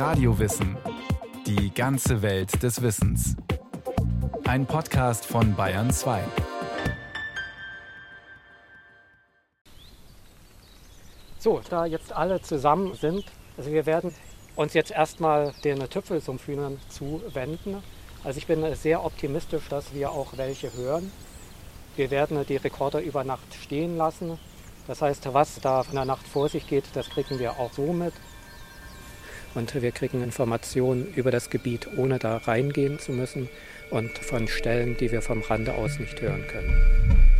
Radiowissen. Die ganze Welt des Wissens. Ein Podcast von Bayern 2. So, da jetzt alle zusammen sind, also wir werden uns jetzt erstmal den Tüpfelsumpfhühnern zuwenden. Also ich bin sehr optimistisch, dass wir auch welche hören. Wir werden die Rekorder über Nacht stehen lassen. Das heißt, was da in der Nacht vor sich geht, das kriegen wir auch so mit. Und wir kriegen Informationen über das Gebiet, ohne da reingehen zu müssen und von Stellen, die wir vom Rande aus nicht hören können.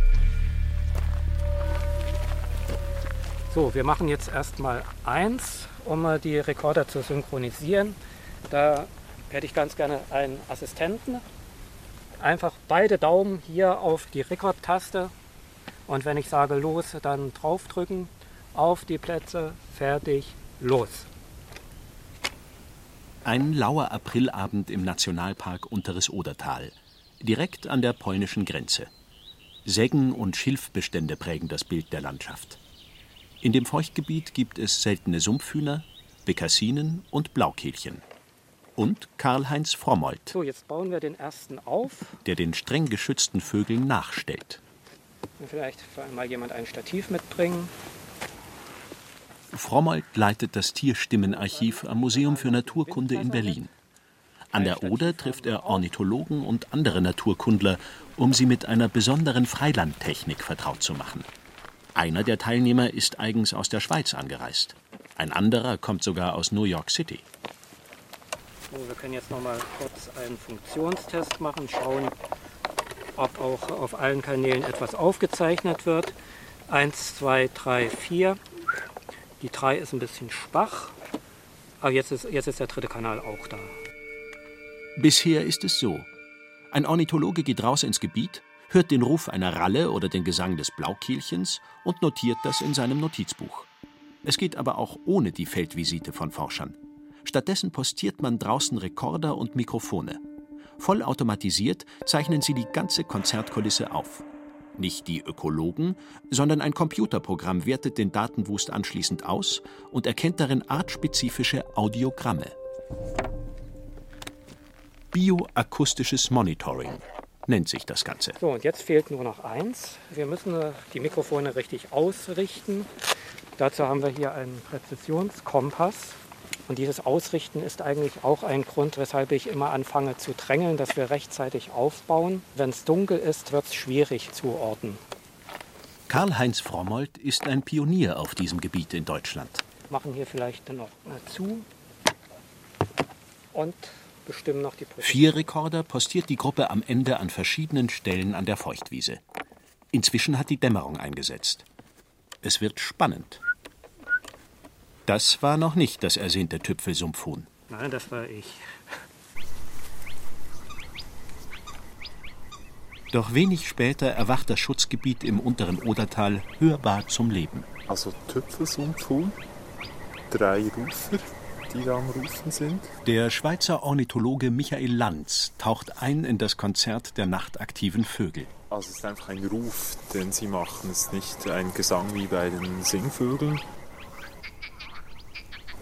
So, wir machen jetzt erstmal eins, um die Rekorder zu synchronisieren. Da hätte ich ganz gerne einen Assistenten. Einfach beide Daumen hier auf die Rekordtaste und wenn ich sage los, dann draufdrücken, auf die Plätze, fertig, los. Ein lauer Aprilabend im Nationalpark Unteres Odertal, direkt an der polnischen Grenze. Sägen und Schilfbestände prägen das Bild der Landschaft. In dem Feuchtgebiet gibt es seltene Sumpfhühner, Bekassinen und Blaukehlchen. Und Karl-Heinz Frommold. So, jetzt bauen wir den ersten auf. Der den streng geschützten Vögeln nachstellt. Vielleicht mal jemand ein Stativ mitbringen. Frommold leitet das Tierstimmenarchiv am Museum für Naturkunde in Berlin. An der Oder trifft er Ornithologen und andere Naturkundler, um sie mit einer besonderen Freilandtechnik vertraut zu machen. Einer der Teilnehmer ist eigens aus der Schweiz angereist. Ein anderer kommt sogar aus New York City. So, wir können jetzt noch mal kurz einen Funktionstest machen, schauen, ob auch auf allen Kanälen etwas aufgezeichnet wird. 1, 2, 3, 4. Die 3 ist ein bisschen schwach, aber jetzt ist, jetzt ist der dritte Kanal auch da. Bisher ist es so. Ein Ornithologe geht raus ins Gebiet, hört den Ruf einer Ralle oder den Gesang des Blaukehlchens und notiert das in seinem Notizbuch. Es geht aber auch ohne die Feldvisite von Forschern. Stattdessen postiert man draußen Rekorder und Mikrofone. Vollautomatisiert zeichnen sie die ganze Konzertkulisse auf. Nicht die Ökologen, sondern ein Computerprogramm wertet den Datenwust anschließend aus und erkennt darin artspezifische Audiogramme. Bioakustisches Monitoring nennt sich das Ganze. So, und jetzt fehlt nur noch eins. Wir müssen die Mikrofone richtig ausrichten. Dazu haben wir hier einen Präzisionskompass. Und dieses Ausrichten ist eigentlich auch ein Grund, weshalb ich immer anfange zu drängeln, dass wir rechtzeitig aufbauen. Wenn es dunkel ist, wird es schwierig zu orten. Karl-Heinz Frommold ist ein Pionier auf diesem Gebiet in Deutschland. Machen hier vielleicht noch zu und bestimmen noch die Position. Vier Rekorder postiert die Gruppe am Ende an verschiedenen Stellen an der Feuchtwiese. Inzwischen hat die Dämmerung eingesetzt. Es wird spannend. Das war noch nicht das ersehnte Tüpfelsumpfhuhn. Nein, das war ich. Doch wenig später erwacht das Schutzgebiet im unteren Odertal hörbar zum Leben. Also Tüpfelsumpfhuhn, drei Rufer, die da am Rufen sind. Der Schweizer Ornithologe Michael Lanz taucht ein in das Konzert der nachtaktiven Vögel. Also es ist einfach ein Ruf, den sie machen. Es ist nicht ein Gesang wie bei den Singvögeln,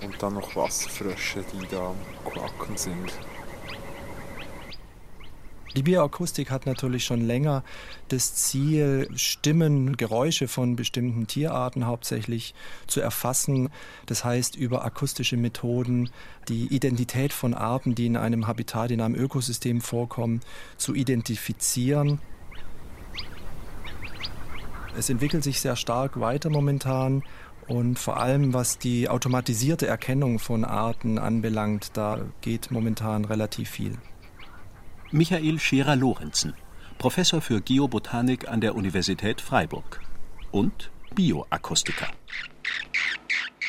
und dann noch Wasserfrösche, die da am Quacken sind. Die Bioakustik hat natürlich schon länger das Ziel, Stimmen, Geräusche von bestimmten Tierarten hauptsächlich zu erfassen. Das heißt, über akustische Methoden die Identität von Arten, die in einem Habitat, in einem Ökosystem vorkommen, zu identifizieren. Es entwickelt sich sehr stark weiter momentan und vor allem, was die automatisierte Erkennung von Arten anbelangt, da geht momentan relativ viel. Michael Scherer-Lorenzen, Professor für Geobotanik an der Universität Freiburg und Bioakustiker.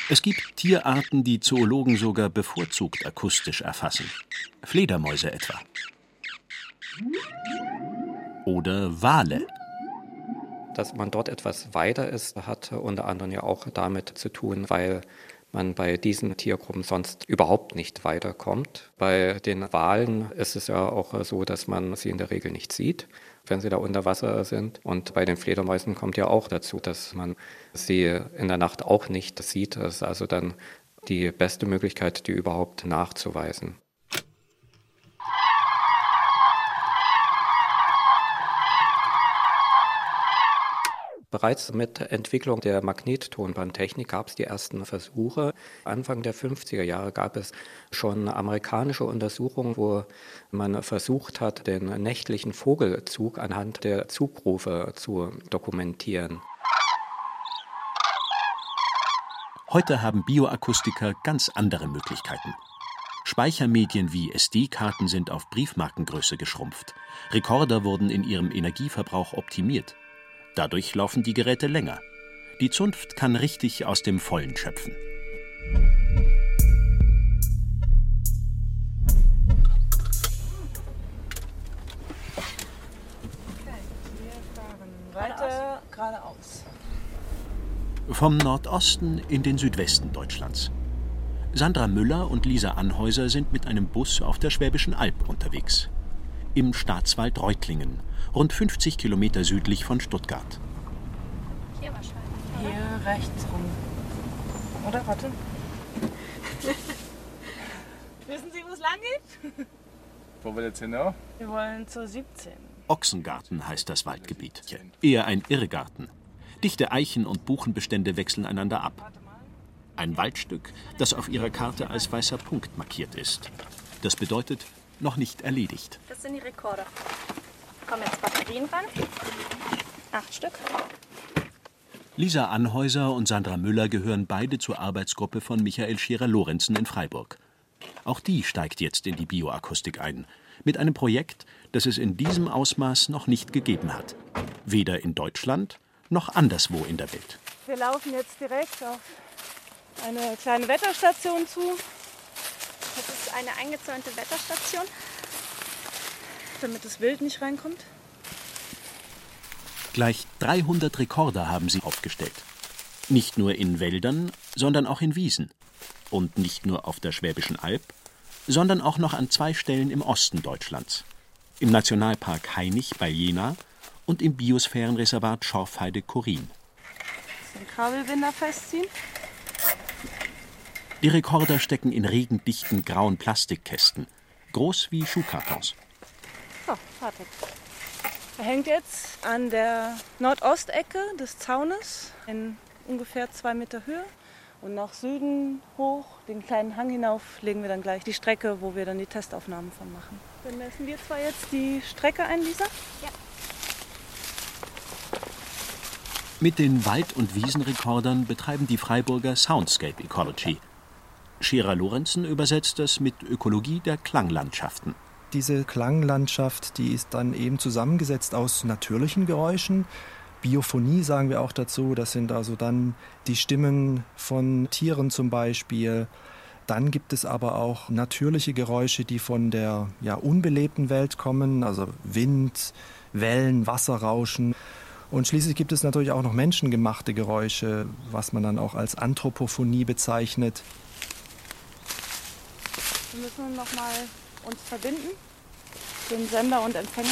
Es gibt Tierarten, die Zoologen sogar bevorzugt akustisch erfassen. Fledermäuse etwa. Oder Wale. Dass man dort etwas weiter ist, hat unter anderem ja auch damit zu tun, weil man bei diesen Tiergruppen sonst überhaupt nicht weiterkommt. Bei den Walen ist es ja auch so, dass man sie in der Regel nicht sieht, wenn sie da unter Wasser sind. Und bei den Fledermäusen kommt ja auch dazu, dass man sie in der Nacht auch nicht sieht. Das ist also dann die beste Möglichkeit, die überhaupt nachzuweisen. Bereits mit Entwicklung der Magnettonbandtechnik gab es die ersten Versuche. Anfang der 50er Jahre gab es schon amerikanische Untersuchungen, wo man versucht hat, den nächtlichen Vogelzug anhand der Zugrufe zu dokumentieren. Heute haben Bioakustiker ganz andere Möglichkeiten. Speichermedien wie SD-Karten sind auf Briefmarkengröße geschrumpft. Rekorder wurden in ihrem Energieverbrauch optimiert. Dadurch laufen die Geräte länger. Die Zunft kann richtig aus dem Vollen schöpfen. Weiter geradeaus. Vom Nordosten in den Südwesten Deutschlands. Sandra Müller und Lisa Anhäuser sind mit einem Bus auf der Schwäbischen Alb unterwegs. Im Staatswald Reutlingen, rund 50 Kilometer südlich von Stuttgart. Hier wahrscheinlich. Hier rechts rum. Oder warte. Wissen Sie, wo es lang geht? Wo wir jetzt hinaus? Wir wollen zur 17. Ochsengarten heißt das Waldgebiet. Eher ein Irrgarten. Dichte Eichen- und Buchenbestände wechseln einander ab. Ein Waldstück, das auf ihrer Karte als weißer Punkt markiert ist. Das bedeutet, noch nicht erledigt. Das sind die Rekorder. Kommen jetzt Batterien ran. Acht Stück. Lisa Anhäuser und Sandra Müller gehören beide zur Arbeitsgruppe von Michael Scherer-Lorenzen in Freiburg. Auch die steigt jetzt in die Bioakustik ein. Mit einem Projekt, das es in diesem Ausmaß noch nicht gegeben hat. Weder in Deutschland noch anderswo in der Welt. Wir laufen jetzt direkt auf eine kleine Wetterstation zu. Ist eine eingezäunte Wetterstation. damit das Wild nicht reinkommt. Gleich 300 Rekorder haben sie aufgestellt. Nicht nur in Wäldern, sondern auch in Wiesen. Und nicht nur auf der Schwäbischen Alb, sondern auch noch an zwei Stellen im Osten Deutschlands. Im Nationalpark Hainich bei Jena und im Biosphärenreservat Schorfheide-Korin. Den Kabelbinder festziehen. Die Rekorder stecken in regendichten grauen Plastikkästen, groß wie Schuhkartons. So, wartet. Er hängt jetzt an der Nordostecke des Zaunes in ungefähr zwei Meter Höhe. Und nach Süden hoch, den kleinen Hang hinauf, legen wir dann gleich die Strecke, wo wir dann die Testaufnahmen von machen. Dann messen wir zwar jetzt die Strecke ein, Lisa. Mit den Wald- und Wiesenrekordern betreiben die Freiburger Soundscape Ecology. Scherer Lorenzen übersetzt das mit Ökologie der Klanglandschaften. Diese Klanglandschaft, die ist dann eben zusammengesetzt aus natürlichen Geräuschen. Biophonie sagen wir auch dazu. Das sind also dann die Stimmen von Tieren zum Beispiel. Dann gibt es aber auch natürliche Geräusche, die von der ja, unbelebten Welt kommen, also Wind, Wellen, Wasserrauschen. Und schließlich gibt es natürlich auch noch menschengemachte Geräusche, was man dann auch als Anthropophonie bezeichnet. Wir müssen noch mal uns verbinden, den Sender und Empfänger.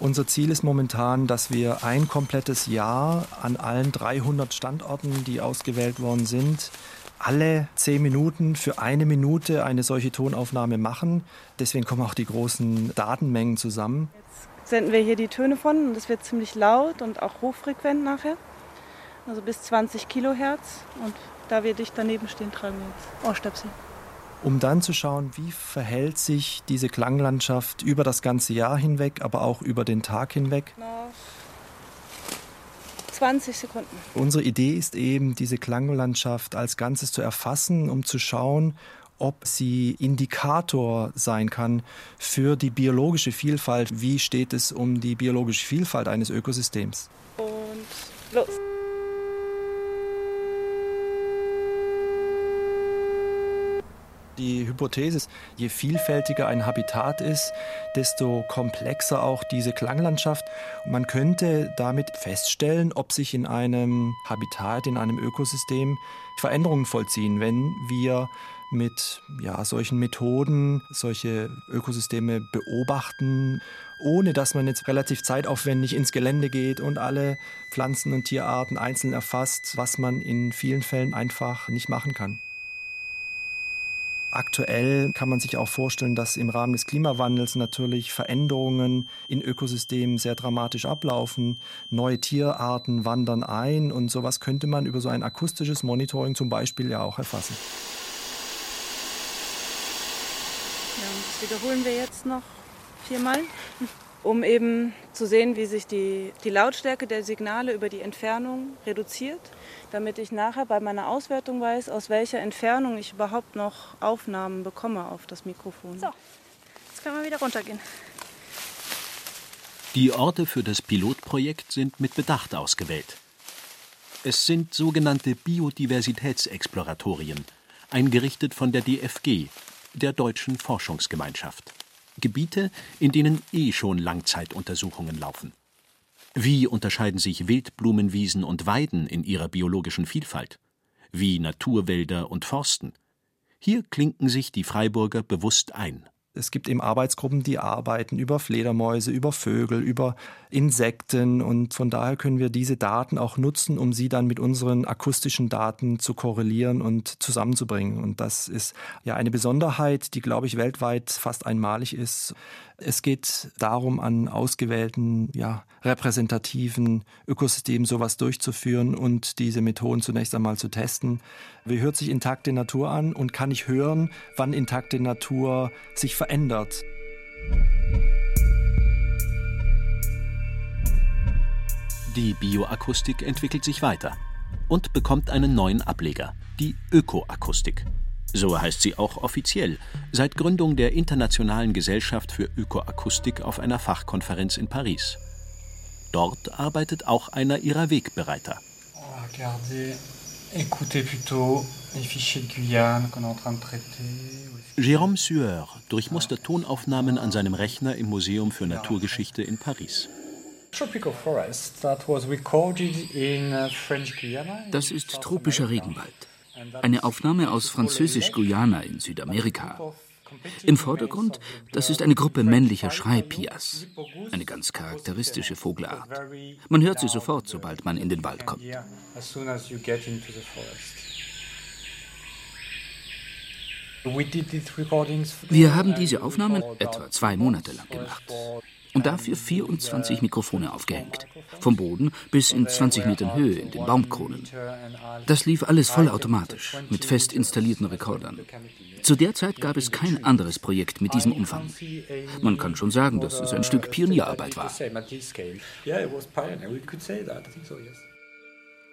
Unser Ziel ist momentan, dass wir ein komplettes Jahr an allen 300 Standorten, die ausgewählt worden sind, alle zehn Minuten für eine Minute eine solche Tonaufnahme machen. Deswegen kommen auch die großen Datenmengen zusammen. Senden wir hier die Töne von und es wird ziemlich laut und auch hochfrequent nachher. Also bis 20 Kilohertz. Und da wir dicht daneben stehen, tragen wir jetzt Ohrstöpsel. um dann zu schauen, wie verhält sich diese Klanglandschaft über das ganze Jahr hinweg, aber auch über den Tag hinweg. Noch 20 Sekunden. Unsere Idee ist eben, diese Klanglandschaft als Ganzes zu erfassen, um zu schauen, ob sie Indikator sein kann für die biologische Vielfalt. Wie steht es um die biologische Vielfalt eines Ökosystems? Und los. Die Hypothese ist, je vielfältiger ein Habitat ist, desto komplexer auch diese Klanglandschaft. Man könnte damit feststellen, ob sich in einem Habitat, in einem Ökosystem Veränderungen vollziehen, wenn wir mit ja, solchen Methoden solche Ökosysteme beobachten, ohne dass man jetzt relativ zeitaufwendig ins Gelände geht und alle Pflanzen- und Tierarten einzeln erfasst, was man in vielen Fällen einfach nicht machen kann. Aktuell kann man sich auch vorstellen, dass im Rahmen des Klimawandels natürlich Veränderungen in Ökosystemen sehr dramatisch ablaufen. Neue Tierarten wandern ein und sowas könnte man über so ein akustisches Monitoring zum Beispiel ja auch erfassen. Ja, und das wiederholen wir jetzt noch viermal, um eben zu sehen, wie sich die, die Lautstärke der Signale über die Entfernung reduziert, damit ich nachher bei meiner Auswertung weiß, aus welcher Entfernung ich überhaupt noch Aufnahmen bekomme auf das Mikrofon. So, jetzt können wir wieder runtergehen. Die Orte für das Pilotprojekt sind mit Bedacht ausgewählt. Es sind sogenannte Biodiversitätsexploratorien, eingerichtet von der DFG, der Deutschen Forschungsgemeinschaft. Gebiete, in denen eh schon Langzeituntersuchungen laufen. Wie unterscheiden sich Wildblumenwiesen und Weiden in ihrer biologischen Vielfalt? Wie Naturwälder und Forsten? Hier klinken sich die Freiburger bewusst ein. Es gibt eben Arbeitsgruppen, die arbeiten über Fledermäuse, über Vögel, über Insekten und von daher können wir diese Daten auch nutzen, um sie dann mit unseren akustischen Daten zu korrelieren und zusammenzubringen. Und das ist ja eine Besonderheit, die, glaube ich, weltweit fast einmalig ist. Es geht darum, an ausgewählten, ja, repräsentativen Ökosystemen sowas durchzuführen und diese Methoden zunächst einmal zu testen. Wie hört sich intakte Natur an und kann ich hören, wann intakte Natur sich verändert? Die Bioakustik entwickelt sich weiter und bekommt einen neuen Ableger, die Ökoakustik. So heißt sie auch offiziell, seit Gründung der Internationalen Gesellschaft für Ökoakustik auf einer Fachkonferenz in Paris. Dort arbeitet auch einer ihrer Wegbereiter. Jérôme Sueur durchmustert Tonaufnahmen an seinem Rechner im Museum für Naturgeschichte in Paris. Das ist tropischer Regenwald. Eine Aufnahme aus Französisch-Guyana in Südamerika. Im Vordergrund, das ist eine Gruppe männlicher Schreipias, eine ganz charakteristische Vogelart. Man hört sie sofort, sobald man in den Wald kommt. Wir haben diese Aufnahmen etwa zwei Monate lang gemacht und dafür 24 Mikrofone aufgehängt, vom Boden bis in 20 Metern Höhe in den Baumkronen. Das lief alles vollautomatisch, mit fest installierten Rekordern. Zu der Zeit gab es kein anderes Projekt mit diesem Umfang. Man kann schon sagen, dass es ein Stück Pionierarbeit war.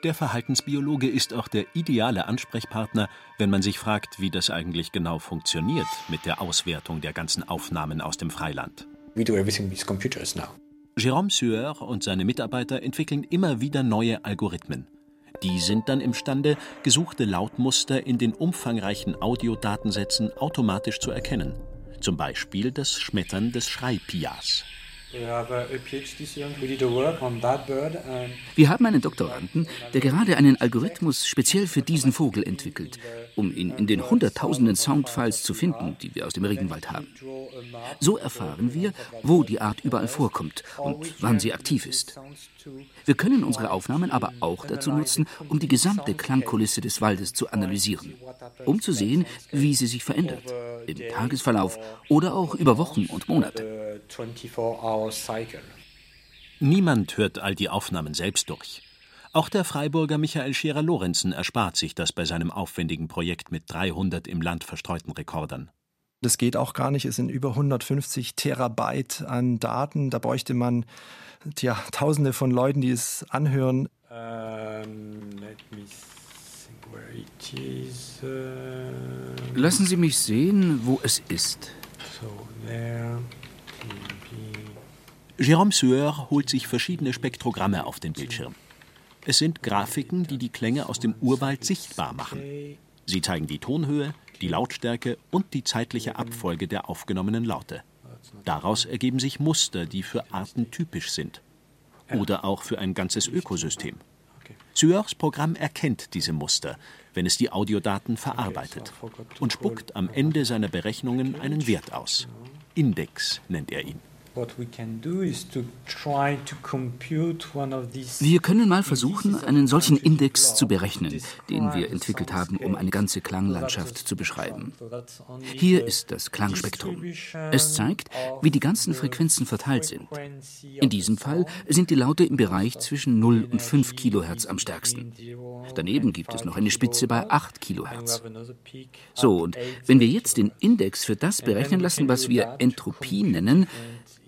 Der Verhaltensbiologe ist auch der ideale Ansprechpartner, wenn man sich fragt, wie das eigentlich genau funktioniert mit der Auswertung der ganzen Aufnahmen aus dem Freiland. Jérôme Sueur und seine Mitarbeiter entwickeln immer wieder neue Algorithmen. Die sind dann imstande, gesuchte Lautmuster in den umfangreichen Audiodatensätzen automatisch zu erkennen. Zum Beispiel das Schmettern des Schreipias. Wir haben einen Doktoranden, der gerade einen Algorithmus speziell für diesen Vogel entwickelt, um ihn in den hunderttausenden Soundfiles zu finden, die wir aus dem Regenwald haben. So erfahren wir, wo die Art überall vorkommt und wann sie aktiv ist. Wir können unsere Aufnahmen aber auch dazu nutzen, um die gesamte Klangkulisse des Waldes zu analysieren, um zu sehen, wie sie sich verändert, im Tagesverlauf oder auch über Wochen und Monate. Niemand hört all die Aufnahmen selbst durch. Auch der Freiburger Michael Scherer-Lorenzen erspart sich das bei seinem aufwendigen Projekt mit 300 im Land verstreuten Rekordern. Das geht auch gar nicht. Es sind über 150 Terabyte an Daten. Da bräuchte man tja, Tausende von Leuten, die es anhören. Lassen Sie mich sehen, wo es ist. Jérôme Sueur holt sich verschiedene Spektrogramme auf den Bildschirm. Es sind Grafiken, die die Klänge aus dem Urwald sichtbar machen. Sie zeigen die Tonhöhe, die Lautstärke und die zeitliche Abfolge der aufgenommenen Laute. Daraus ergeben sich Muster, die für Arten typisch sind. Oder auch für ein ganzes Ökosystem. Sueurs Programm erkennt diese Muster, wenn es die Audiodaten verarbeitet und spuckt am Ende seiner Berechnungen einen Wert aus. Index nennt er ihn. Wir können mal versuchen, einen solchen Index zu berechnen, den wir entwickelt haben, um eine ganze Klanglandschaft zu beschreiben. Hier ist das Klangspektrum. Es zeigt, wie die ganzen Frequenzen verteilt sind. In diesem Fall sind die Laute im Bereich zwischen 0 und 5 Kilohertz am stärksten. Daneben gibt es noch eine Spitze bei 8 Kilohertz. So, und wenn wir jetzt den Index für das berechnen lassen, was wir Entropie nennen,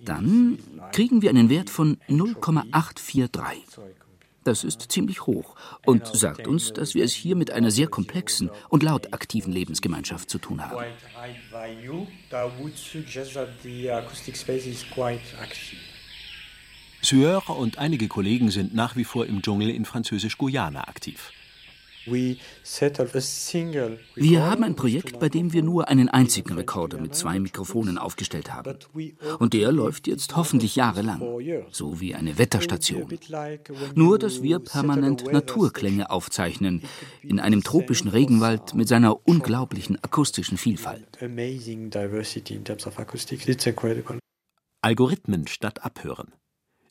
dann kriegen wir einen Wert von 0,843. Das ist ziemlich hoch und sagt uns, dass wir es hier mit einer sehr komplexen und laut aktiven Lebensgemeinschaft zu tun haben. Sueur und einige Kollegen sind nach wie vor im Dschungel in Französisch-Guyana aktiv. Wir haben ein Projekt, bei dem wir nur einen einzigen Rekorder mit zwei Mikrofonen aufgestellt haben. Und der läuft jetzt hoffentlich jahrelang, so wie eine Wetterstation. Nur, dass wir permanent Naturklänge aufzeichnen, in einem tropischen Regenwald mit seiner unglaublichen akustischen Vielfalt. Algorithmen statt Abhören.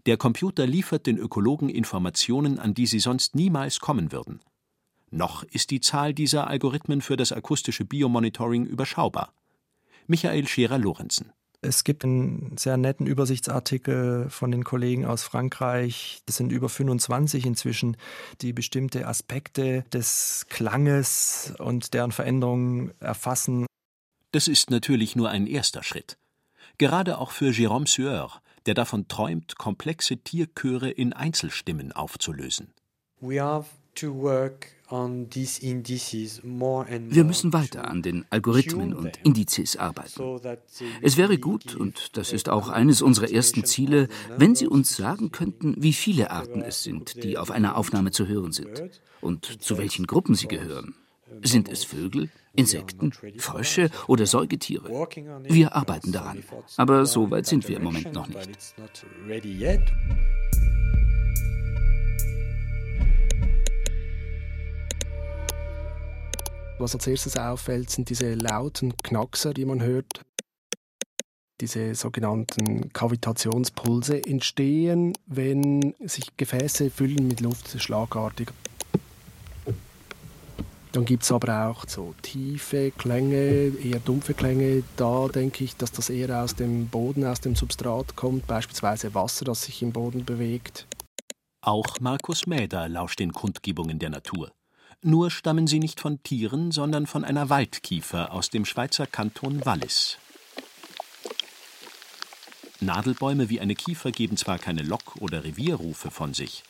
Der Computer liefert den Ökologen Informationen, an die sie sonst niemals kommen würden. Noch ist die Zahl dieser Algorithmen für das akustische Biomonitoring überschaubar. Michael Scherer-Lorenzen. Es gibt einen sehr netten Übersichtsartikel von den Kollegen aus Frankreich. Das sind über 25 inzwischen, die bestimmte Aspekte des Klanges und deren Veränderungen erfassen. Das ist natürlich nur ein erster Schritt. Gerade auch für Jérôme Sueur, der davon träumt, komplexe Tierchöre in Einzelstimmen aufzulösen. We have to work wir müssen weiter an den Algorithmen und Indizes arbeiten. Es wäre gut, und das ist auch eines unserer ersten Ziele, wenn Sie uns sagen könnten, wie viele Arten es sind, die auf einer Aufnahme zu hören sind und zu welchen Gruppen sie gehören. Sind es Vögel, Insekten, Frösche oder Säugetiere? Wir arbeiten daran, aber so weit sind wir im Moment noch nicht. Was als erstes auffällt, sind diese lauten Knackser, die man hört. Diese sogenannten Kavitationspulse entstehen, wenn sich Gefäße füllen mit Luft schlagartig. Dann gibt es aber auch so tiefe Klänge, eher dumpfe Klänge. Da denke ich, dass das eher aus dem Boden, aus dem Substrat kommt, beispielsweise Wasser, das sich im Boden bewegt. Auch Markus Mäder lauscht den Kundgebungen der Natur. Nur stammen sie nicht von Tieren, sondern von einer Waldkiefer aus dem Schweizer Kanton Wallis. Nadelbäume wie eine Kiefer geben zwar keine Lock- oder Revierrufe von sich,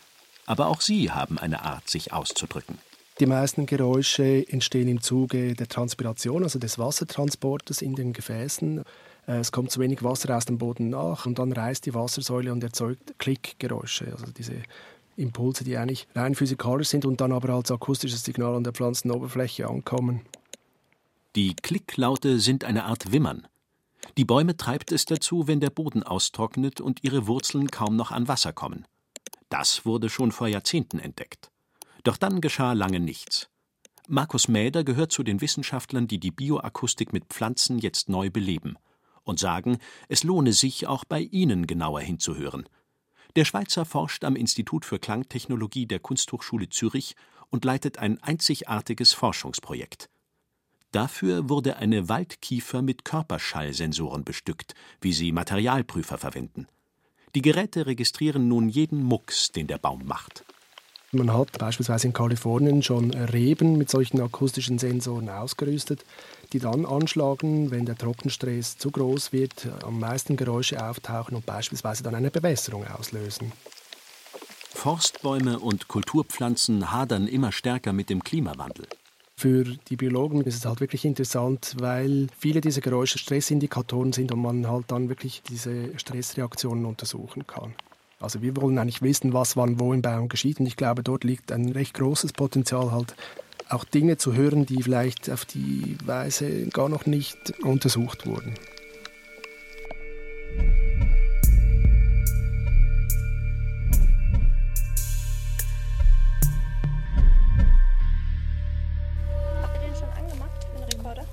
aber auch sie haben eine Art, sich auszudrücken. Die meisten Geräusche entstehen im Zuge der Transpiration, also des Wassertransportes in den Gefäßen. Äh, es kommt zu wenig Wasser aus dem Boden nach und dann reißt die Wassersäule und erzeugt Klickgeräusche, also diese Impulse, die eigentlich rein physikalisch sind und dann aber als akustisches Signal an der Pflanzenoberfläche ankommen. Die Klicklaute sind eine Art Wimmern. Die Bäume treibt es dazu, wenn der Boden austrocknet und ihre Wurzeln kaum noch an Wasser kommen. Das wurde schon vor Jahrzehnten entdeckt. Doch dann geschah lange nichts. Markus Mäder gehört zu den Wissenschaftlern, die die Bioakustik mit Pflanzen jetzt neu beleben und sagen, es lohne sich, auch bei ihnen genauer hinzuhören – der Schweizer forscht am Institut für Klangtechnologie der Kunsthochschule Zürich und leitet ein einzigartiges Forschungsprojekt. Dafür wurde eine Waldkiefer mit Körperschallsensoren bestückt, wie sie Materialprüfer verwenden. Die Geräte registrieren nun jeden Mucks, den der Baum macht. Man hat beispielsweise in Kalifornien schon Reben mit solchen akustischen Sensoren ausgerüstet, die dann anschlagen, wenn der Trockenstress zu groß wird, am meisten Geräusche auftauchen und beispielsweise dann eine Bewässerung auslösen. Forstbäume und Kulturpflanzen hadern immer stärker mit dem Klimawandel. Für die Biologen ist es halt wirklich interessant, weil viele dieser Geräusche Stressindikatoren sind und man halt dann wirklich diese Stressreaktionen untersuchen kann. Also wir wollen eigentlich wissen, was wann wo im Baum geschieht und ich glaube, dort liegt ein recht großes Potenzial halt auch Dinge zu hören, die vielleicht auf die Weise gar noch nicht untersucht wurden.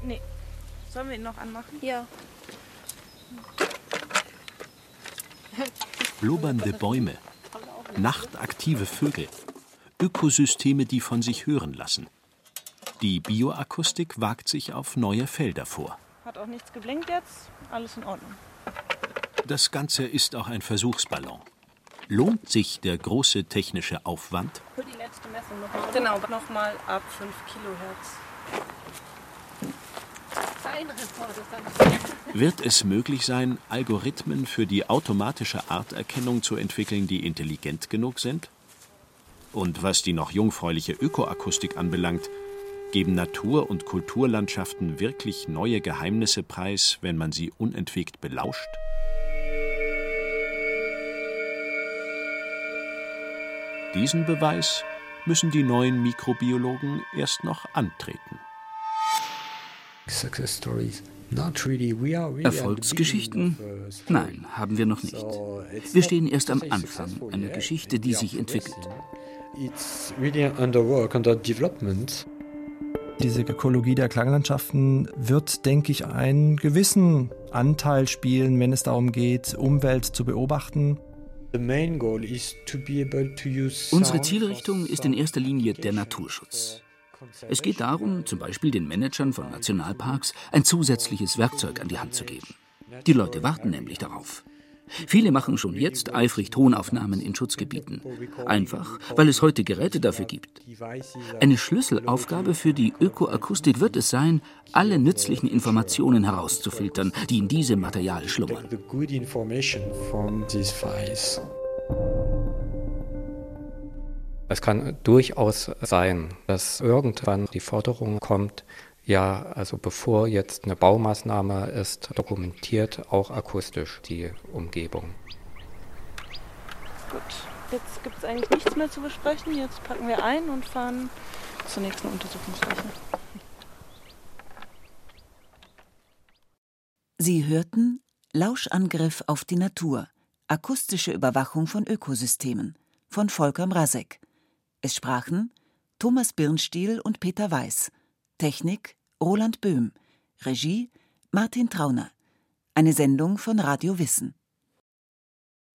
Nee. Sollen wir ihn noch anmachen? Ja. Blubbernde Bäume, nachtaktive Vögel, Ökosysteme, die von sich hören lassen. Die Bioakustik wagt sich auf neue Felder vor. Hat auch nichts geblinkt jetzt. Alles in Ordnung. Das Ganze ist auch ein Versuchsballon. Lohnt sich der große technische Aufwand? Für die letzte Messung nochmal. Genau, nochmal ab 5 Kilohertz. Wird es möglich sein, Algorithmen für die automatische Arterkennung zu entwickeln, die intelligent genug sind? Und was die noch jungfräuliche Ökoakustik anbelangt, geben Natur- und Kulturlandschaften wirklich neue Geheimnisse preis, wenn man sie unentwegt belauscht? Diesen Beweis müssen die neuen Mikrobiologen erst noch antreten. Erfolgsgeschichten? Nein, haben wir noch nicht. Wir stehen erst am Anfang einer Geschichte, die sich entwickelt. Diese Ökologie der Klanglandschaften wird, denke ich, einen gewissen Anteil spielen, wenn es darum geht, Umwelt zu beobachten. Unsere Zielrichtung ist in erster Linie der Naturschutz. Es geht darum, zum Beispiel den Managern von Nationalparks ein zusätzliches Werkzeug an die Hand zu geben. Die Leute warten nämlich darauf. Viele machen schon jetzt eifrig Tonaufnahmen in Schutzgebieten. Einfach, weil es heute Geräte dafür gibt. Eine Schlüsselaufgabe für die Ökoakustik wird es sein, alle nützlichen Informationen herauszufiltern, die in diesem Material schlummern. Es kann durchaus sein, dass irgendwann die Forderung kommt, ja, also bevor jetzt eine Baumaßnahme ist, dokumentiert auch akustisch die Umgebung. Gut, jetzt gibt es eigentlich nichts mehr zu besprechen. Jetzt packen wir ein und fahren zur nächsten Untersuchungsfläche. Sie hörten Lauschangriff auf die Natur. Akustische Überwachung von Ökosystemen von Volker Mrazek. Es sprachen Thomas Birnstiel und Peter Weiß. Technik Roland Böhm. Regie Martin Trauner. Eine Sendung von Radio Wissen.